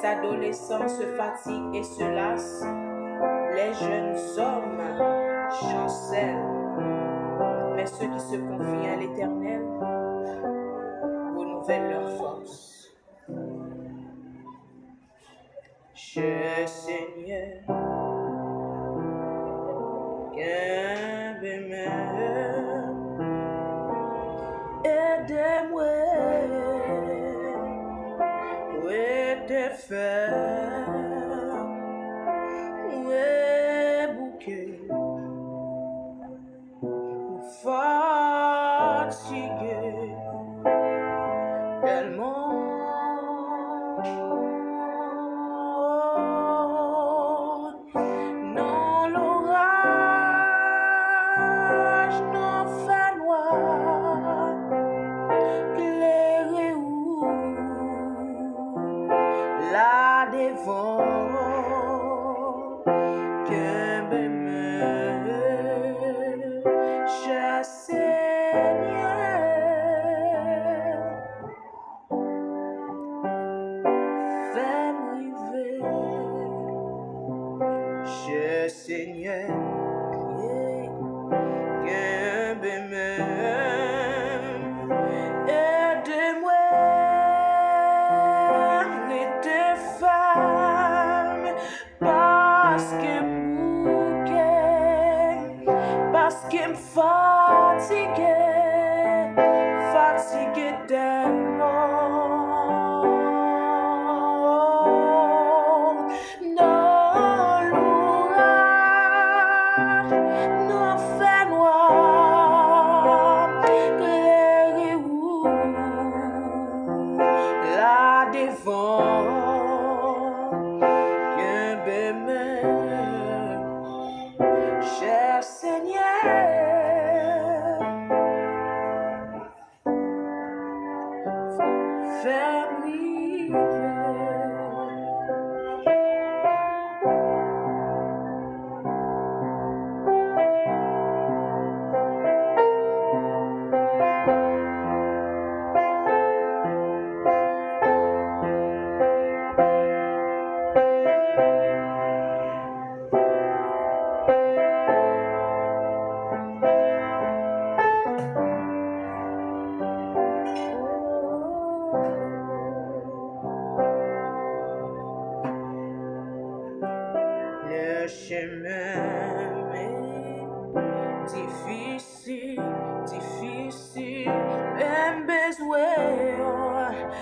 Les adolescents se fatiguent et se lassent. Les jeunes hommes chancellent. Mais ceux qui se confient à l'Éternel renouvellent leur force. Je Seigneur, où est bouquet, Seigneur, fais-moi Seigneur, que fatigué, fatigué tellement. Non, l'orage, non, fait noir, clair et où la devant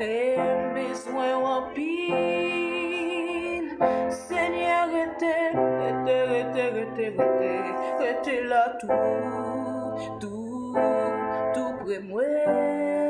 E beswen wapil Senye rete, rete, rete, rete, rete. Rete la tou, tou, tou pre mwen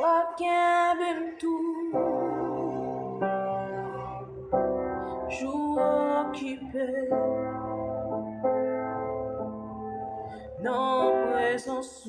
وكابمت je occupé. Dans présence